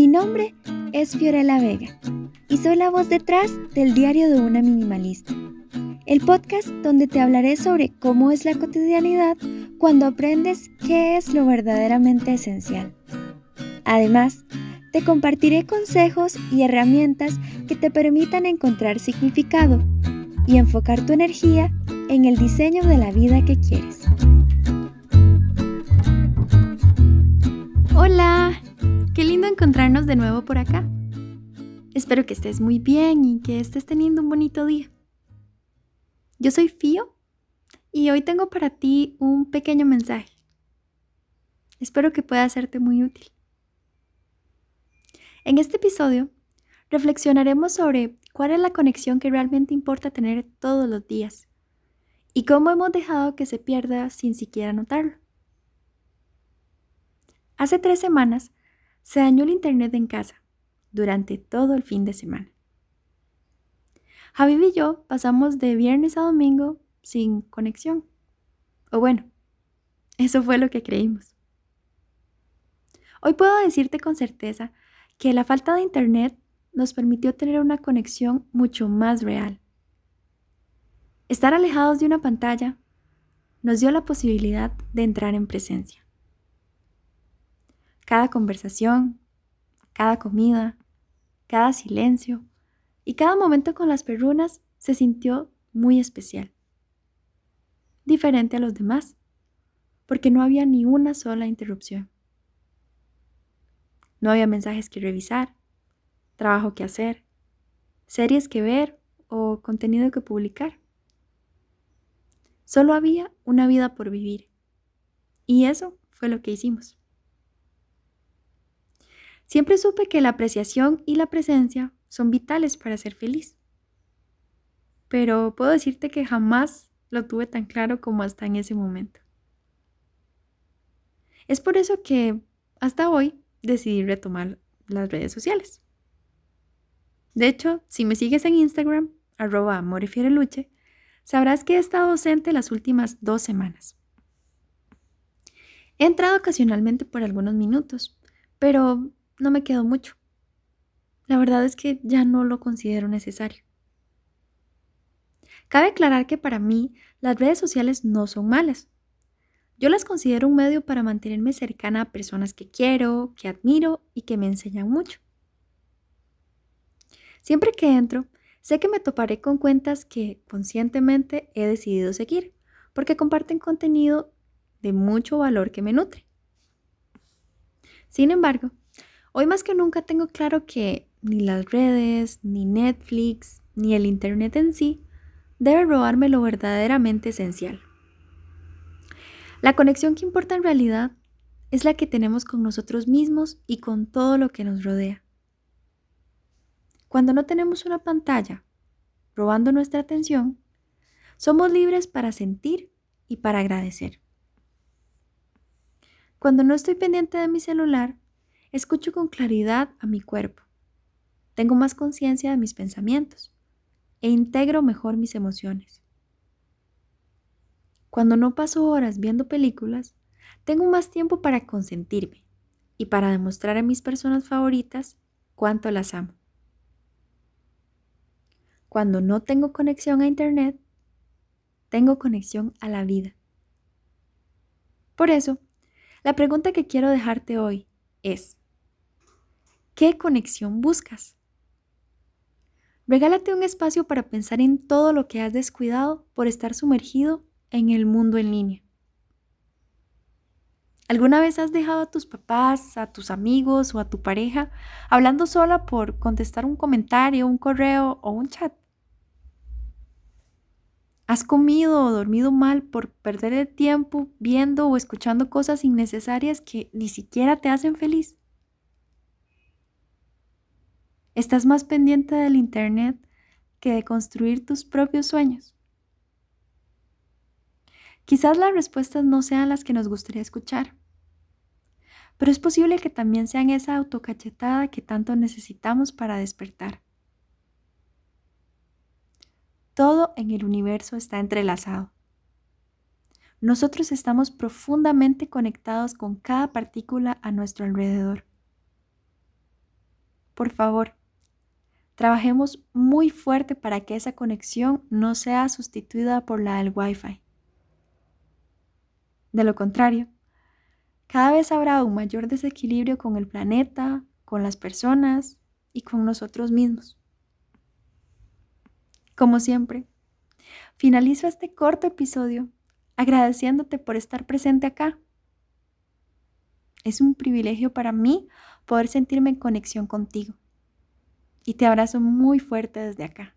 Mi nombre es Fiorella Vega y soy la voz detrás del diario de una minimalista, el podcast donde te hablaré sobre cómo es la cotidianidad cuando aprendes qué es lo verdaderamente esencial. Además, te compartiré consejos y herramientas que te permitan encontrar significado y enfocar tu energía en el diseño de la vida que quieres. Hola, qué lindo encontrarnos de nuevo por acá. Espero que estés muy bien y que estés teniendo un bonito día. Yo soy Fío y hoy tengo para ti un pequeño mensaje. Espero que pueda serte muy útil. En este episodio reflexionaremos sobre cuál es la conexión que realmente importa tener todos los días y cómo hemos dejado que se pierda sin siquiera notarlo. Hace tres semanas se dañó el internet en casa durante todo el fin de semana. Javi y yo pasamos de viernes a domingo sin conexión. O bueno, eso fue lo que creímos. Hoy puedo decirte con certeza que la falta de internet nos permitió tener una conexión mucho más real. Estar alejados de una pantalla nos dio la posibilidad de entrar en presencia. Cada conversación, cada comida, cada silencio y cada momento con las perrunas se sintió muy especial. Diferente a los demás, porque no había ni una sola interrupción. No había mensajes que revisar, trabajo que hacer, series que ver o contenido que publicar. Solo había una vida por vivir. Y eso fue lo que hicimos. Siempre supe que la apreciación y la presencia son vitales para ser feliz. Pero puedo decirte que jamás lo tuve tan claro como hasta en ese momento. Es por eso que hasta hoy decidí retomar las redes sociales. De hecho, si me sigues en Instagram, arroba sabrás que he estado ausente las últimas dos semanas. He entrado ocasionalmente por algunos minutos, pero no me quedo mucho. La verdad es que ya no lo considero necesario. Cabe aclarar que para mí las redes sociales no son malas. Yo las considero un medio para mantenerme cercana a personas que quiero, que admiro y que me enseñan mucho. Siempre que entro, sé que me toparé con cuentas que conscientemente he decidido seguir, porque comparten contenido de mucho valor que me nutre. Sin embargo, hoy más que nunca tengo claro que ni las redes, ni Netflix, ni el Internet en sí debe robarme lo verdaderamente esencial. La conexión que importa en realidad es la que tenemos con nosotros mismos y con todo lo que nos rodea. Cuando no tenemos una pantalla robando nuestra atención, somos libres para sentir y para agradecer. Cuando no estoy pendiente de mi celular, escucho con claridad a mi cuerpo. Tengo más conciencia de mis pensamientos e integro mejor mis emociones. Cuando no paso horas viendo películas, tengo más tiempo para consentirme y para demostrar a mis personas favoritas cuánto las amo. Cuando no tengo conexión a Internet, tengo conexión a la vida. Por eso, la pregunta que quiero dejarte hoy es, ¿qué conexión buscas? Regálate un espacio para pensar en todo lo que has descuidado por estar sumergido en el mundo en línea. ¿Alguna vez has dejado a tus papás, a tus amigos o a tu pareja hablando sola por contestar un comentario, un correo o un chat? ¿Has comido o dormido mal por perder el tiempo viendo o escuchando cosas innecesarias que ni siquiera te hacen feliz? ¿Estás más pendiente del Internet que de construir tus propios sueños? Quizás las respuestas no sean las que nos gustaría escuchar, pero es posible que también sean esa autocachetada que tanto necesitamos para despertar. Todo en el universo está entrelazado. Nosotros estamos profundamente conectados con cada partícula a nuestro alrededor. por favor, trabajemos muy fuerte para que esa conexión no sea sustituida por la del Wi-Fi. De lo contrario, cada vez habrá un mayor desequilibrio con el planeta, con las personas y con nosotros mismos. Como siempre, finalizo este corto episodio agradeciéndote por estar presente acá. Es un privilegio para mí poder sentirme en conexión contigo. Y te abrazo muy fuerte desde acá.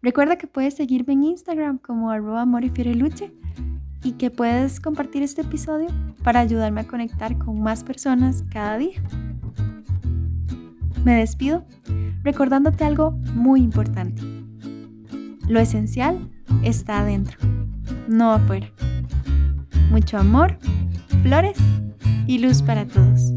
Recuerda que puedes seguirme en Instagram como arroba morifiereluche y que puedes compartir este episodio para ayudarme a conectar con más personas cada día. Me despido recordándote algo muy importante. Lo esencial está adentro, no afuera. Mucho amor, flores y luz para todos.